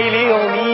留你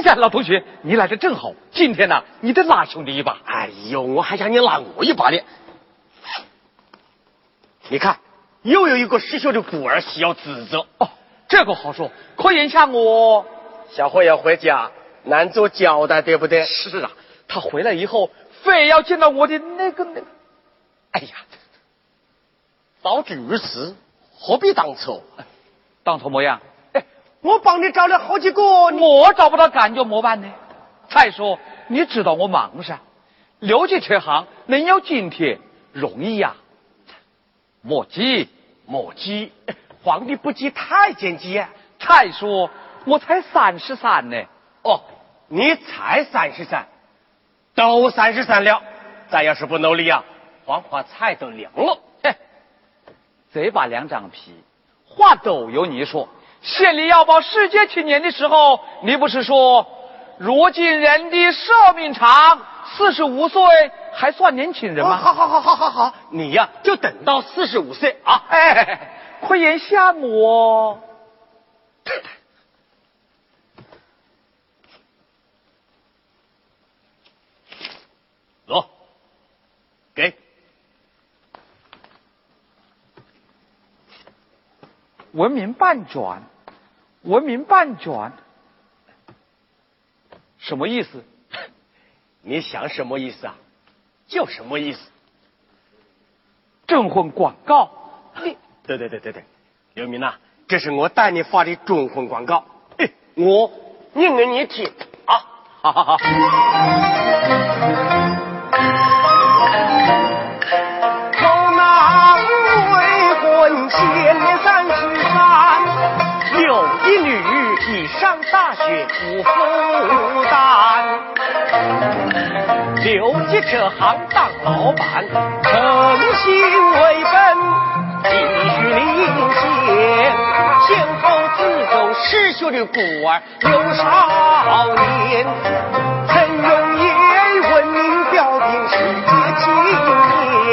哎呀，老同学，你来的正好。今天呢，你得拉兄弟一把。哎呦，我还想你拉我一把呢。你看，又有一个失学的孤儿需要指责。哦，这个好说。可眼下我小慧要回家，难做交代，对不对？是啊，他回来以后非要见到我的那个那个。哎呀，早知如此，何必当初？当初模样，哎，我帮你找了好几个，我找不到感觉么办呢？再说，你知道我忙噻，六级车行能有今天容易呀、莫急，莫急，皇帝不急太监急啊。再说我才三十三呢。哦，你才三十三，都三十三了，咱要是不努力啊，黄花菜都凉了。嘿，这把两张皮，话都由你说。县里要报世界青年的时候，你不是说，如今人的寿命长，四十五岁还算年轻人吗？哦好好好好好好，你呀、就等到四十五岁啊。哎，快眼下我，走，给文明半转，文明半转，什么意思？你想什么意思啊？就什么意思。征婚广告，你对对对对对，刘明呐、这是我带你发的征婚广告，哎，我念给你听啊。好好好，大学无负担，留级这行当老板，诚心为本，继续领先，先后自走失学的孤儿有少年，曾用言闻名标兵世界青年，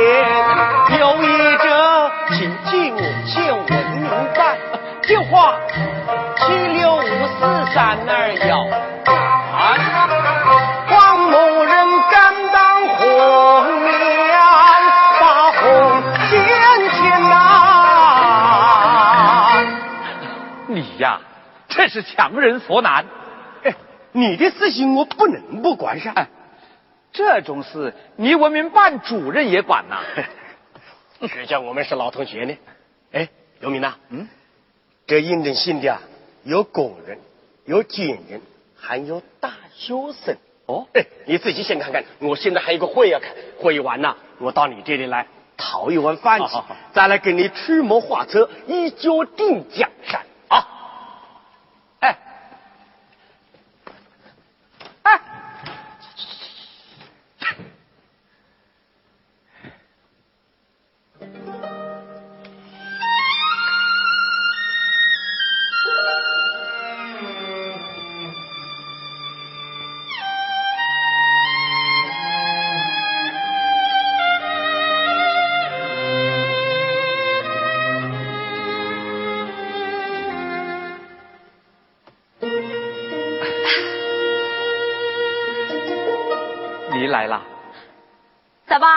真是强人所难。哎，你的事情我不能不管噻。哎，这种事你文明办主任也管呐？谁叫我们是老同学呢？哎，刘明呐，嗯，这应征信的啊，有工人，有军人，还有大学生。哦哎，你自己先看看，我现在还有个会要开，会完呐，我到你这里来讨一碗饭吃，好好好再来给你出谋划策，一脚定江山你来了？怎么？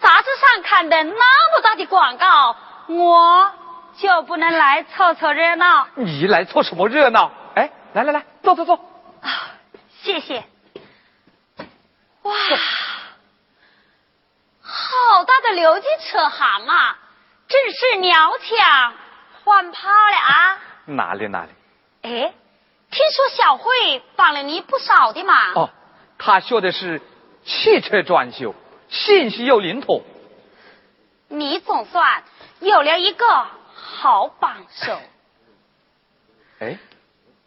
杂志？上看的那么大的广告，我就不能来凑凑热闹？你来凑什么热闹？哎，来来来，坐坐坐。啊，谢谢。哇，好大的刘记车行啊！真是鸟枪换炮了啊！哪里哪里？哎，听说小慧帮了你不少的忙。哦，他学的是汽车装修，信息又灵通。你总算有了一个好帮手。哎，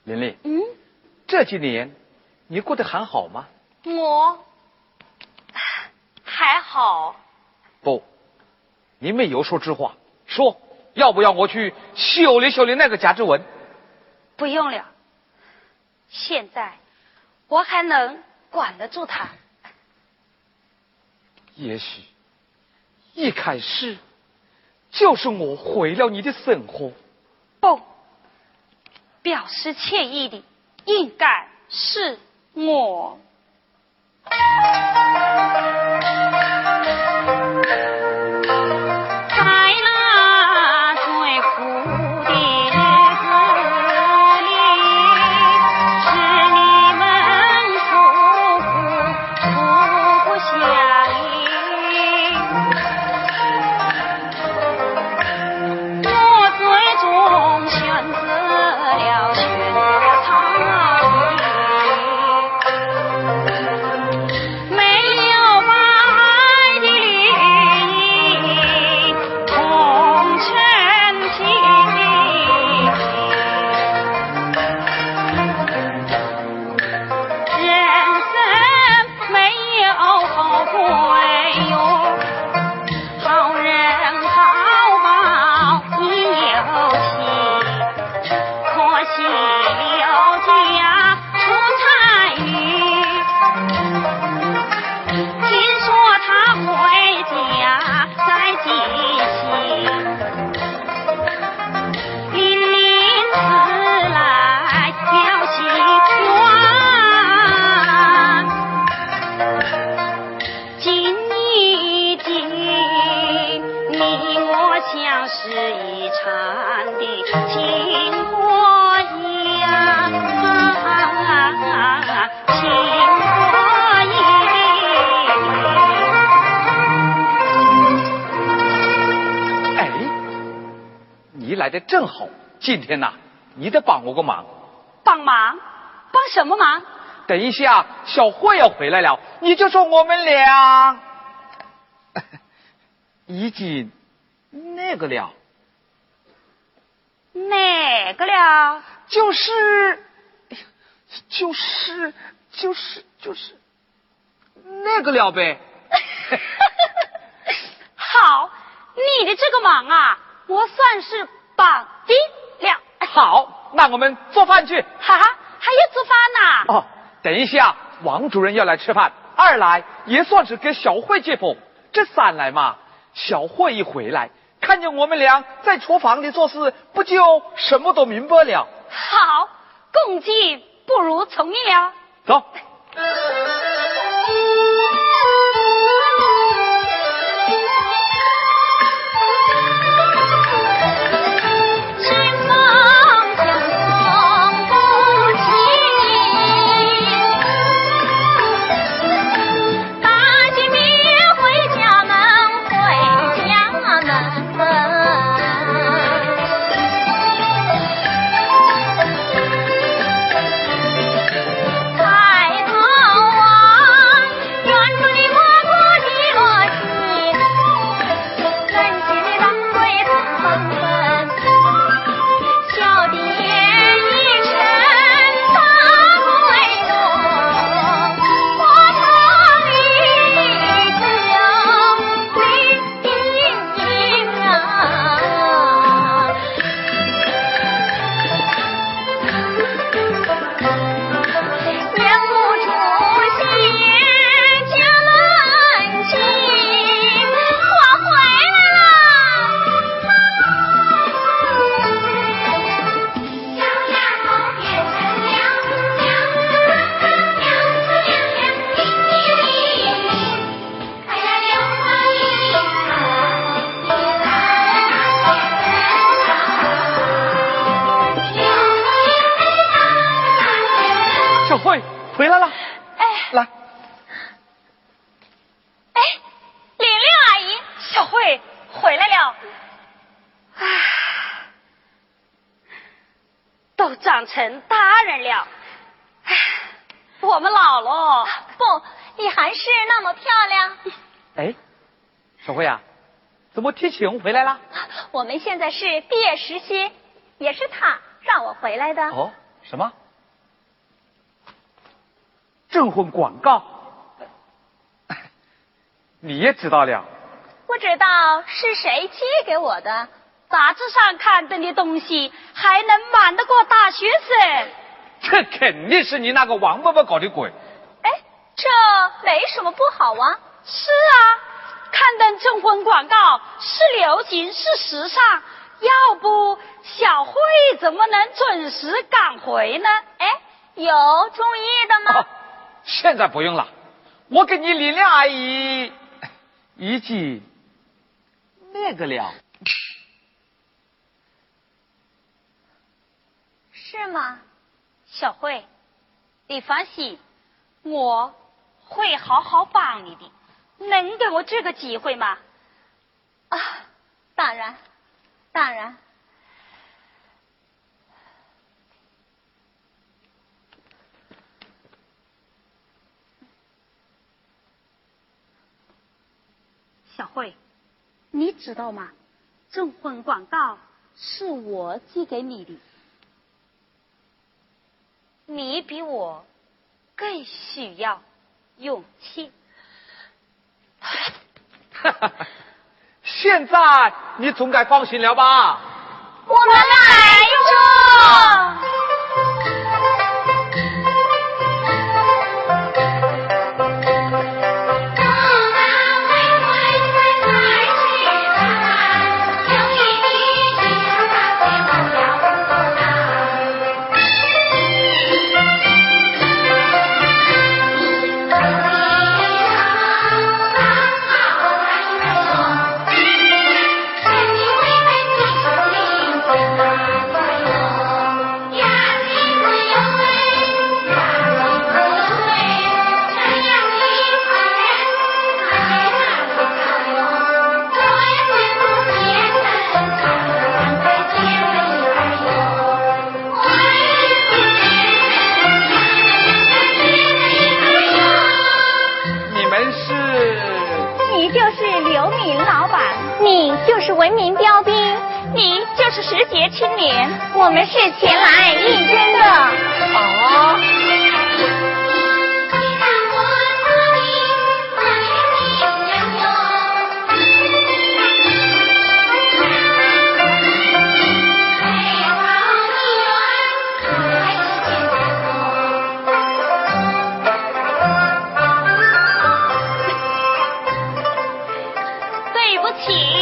玲玲。嗯。这几年你过得还好吗？我还好。不，你没有说实话。说要不要我去修理修理那个贾志文？不用了。现在我还能管得住他。也许一开始就是我毁了你的生活。不，表示歉意的应该是我。来的正好，今天呐，你得帮我个忙。帮忙？帮什么忙？等一下，小慧要回来了，你就说我们俩 已经那个了。哪个了？就是，就是就是就是那个了呗。好，你的这个忙啊，我算是。绑定了，好，那我们做饭去。哈哈，还要做饭呢。哦，等一下，王主任要来吃饭。二来也算是给小慧接风。这三来嘛，小慧一回来，看见我们俩在厨房里做事，不就什么都明白了？好，共进不如从命了。走。怎么提亲回来了？我们现在是毕业实习，也是他让我回来的。哦，什么？征婚广告？你也知道了？不知道是谁寄给我的。杂志上刊登的东西还能瞒得过大学生？这肯定是你那个王伯伯搞的鬼。哎，这没什么不好啊。是啊，刊登征婚广告是流行，是时尚。要不小慧怎么能准时赶回呢？哎，有中意的吗？现在不用了，我给你丽莲阿姨一记那个了。是吗，小慧？你放心，我会好好帮你的。能给我这个机会吗？啊，当然，当然。小慧，你知道吗？征婚广告是我寄给你的。你比我更需要勇气。现在你总该放心了吧？我们来着。情。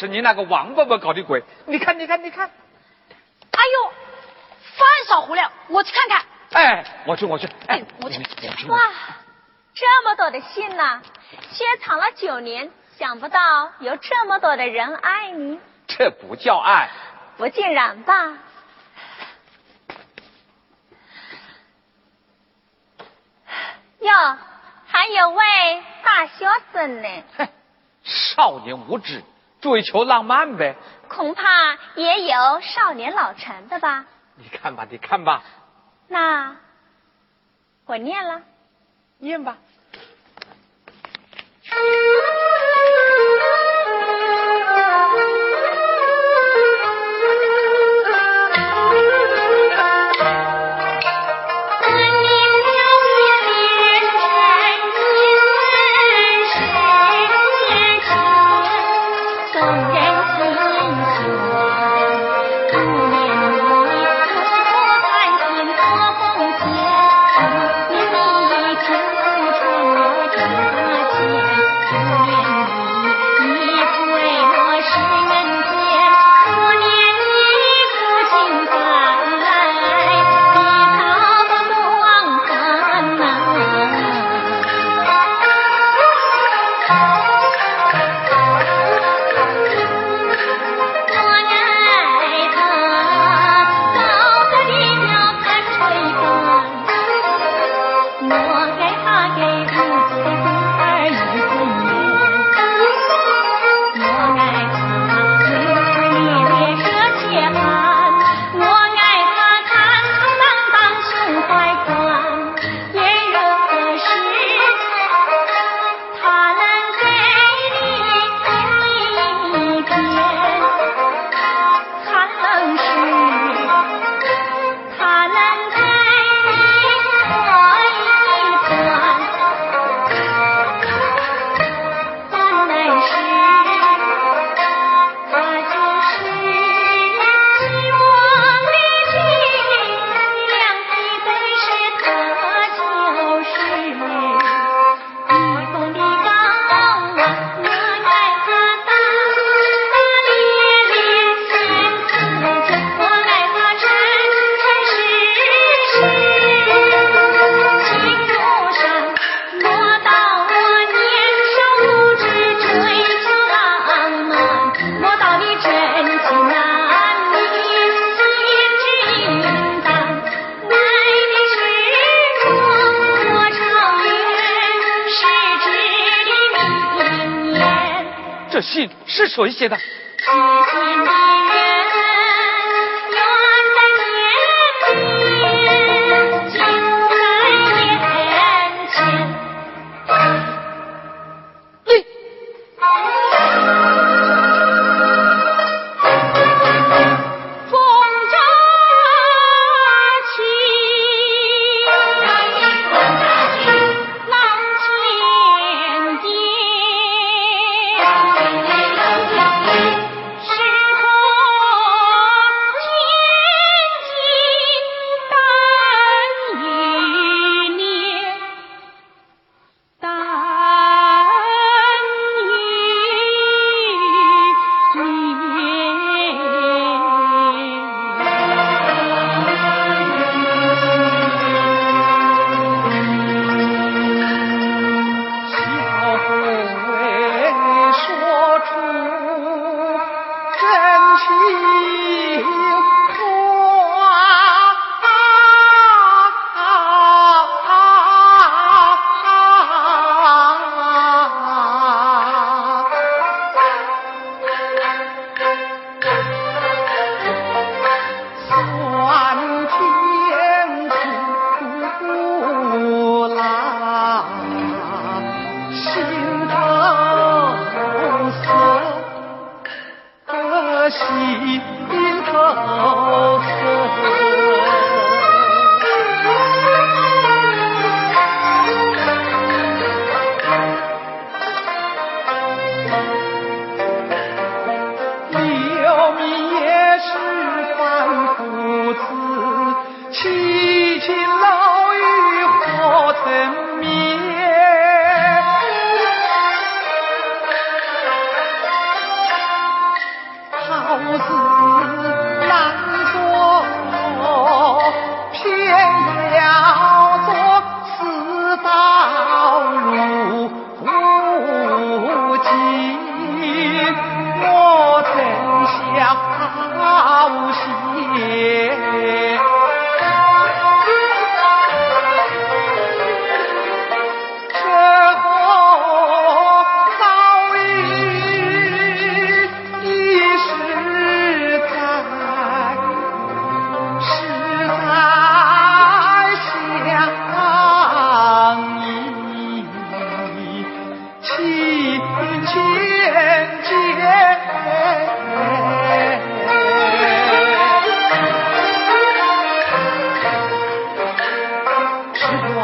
是你那个王伯伯搞的鬼！你看，你看，你看！哎呦，饭少胡了，我去看看。哎，我去，我去。哎，我去。哇，这么多的信呐，雪藏了九年，想不到有这么多的人爱你。这不叫爱。不尽然吧。哟，还有位大学生呢。哼，少年无知。追求浪漫呗，恐怕也有少年老成的吧。你看吧，你看吧。那我念了，念吧。谁写的？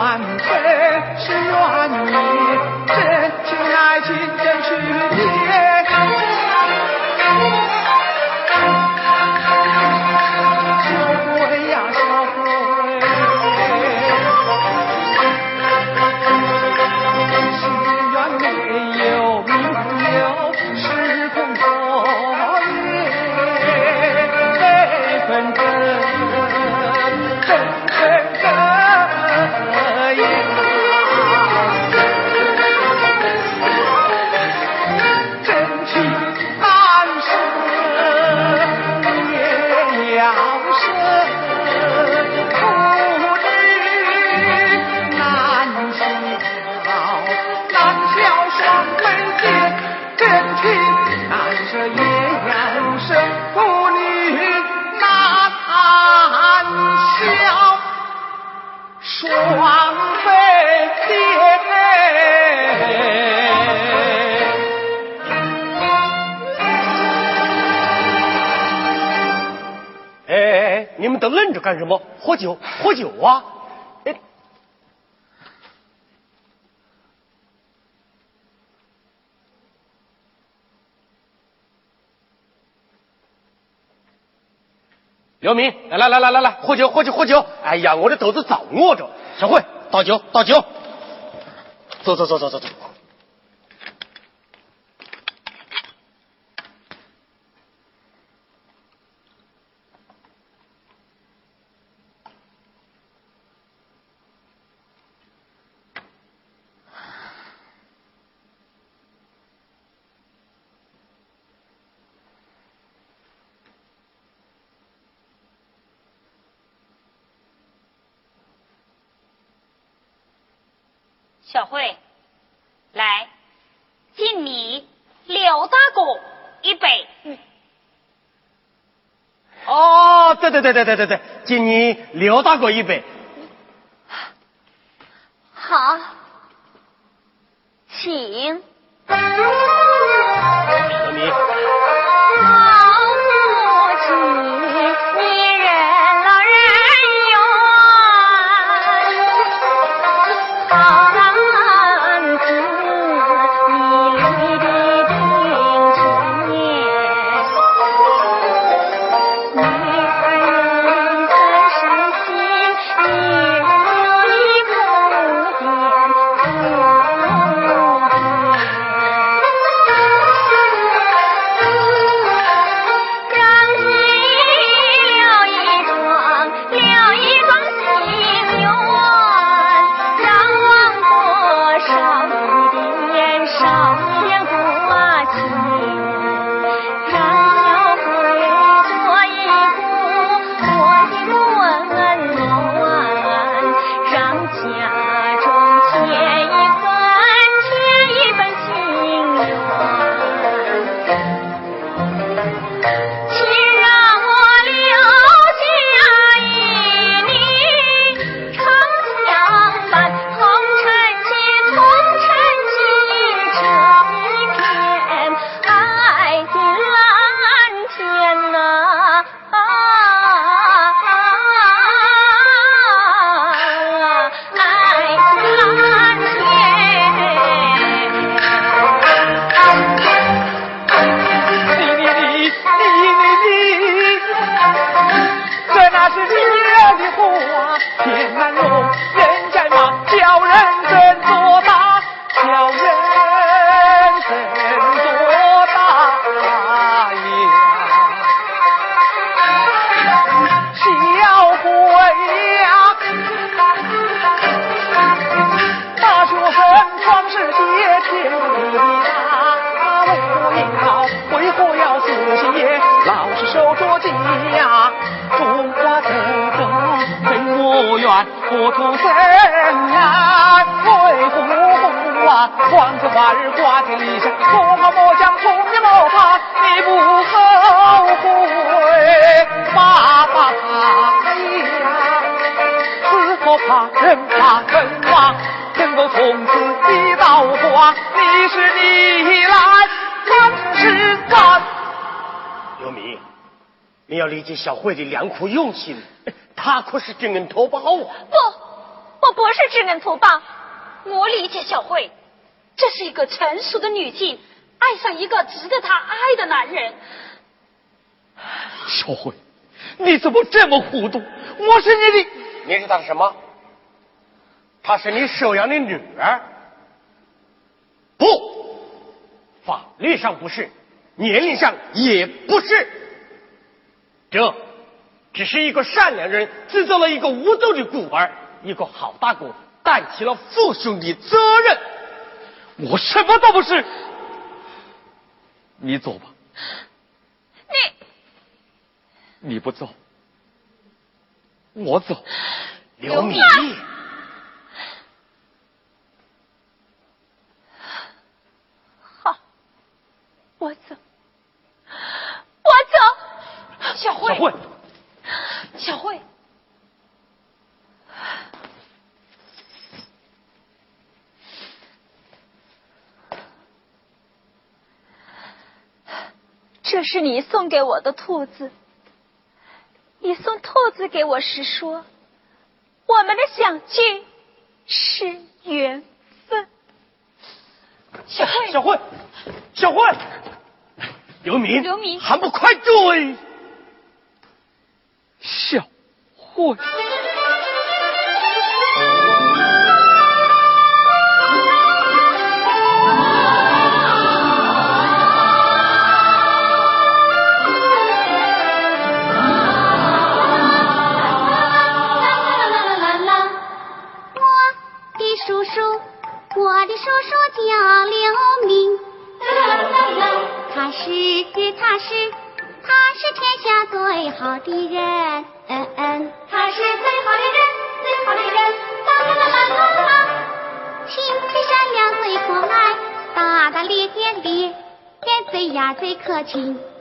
元帅是元帅。小双飞天。哎，你们都愣着干什么？喝酒，喝酒啊！哎，姚明，来来来来来来，喝酒喝酒喝酒！哎呀，我的肚子早饿着。小慧，倒酒倒酒。走走走走走走。小慧，来敬你。刘大哥一杯。哦，对对对对对对对，敬你刘大哥一杯。好，请。不怕人怕人亡，能够从此一道花，你是你来，怎是咱？刘明，你要理解小慧的良苦用心。她可是知恩图报啊！不，我不是知恩图报。我理解小慧，这是一个成熟的女性，爱上一个值得她爱的男人。小慧，你怎么这么糊涂？我是你的，你是他的什么？她是你收养的女儿？不，法律上不是，年龄上也不是。这。只是一个善良人制造了一个无斗的孤儿，一个好大哥担起了父兄的责任。我什么都不是，你走吧。你你不走，我走。刘米，好，我走，我走。小慧。小慧。小慧，这是你送给我的兔子。你送兔子给我时说，我们的相聚是缘分。小慧，小慧，小慧，刘明，刘明，还不快追！小慧。亲。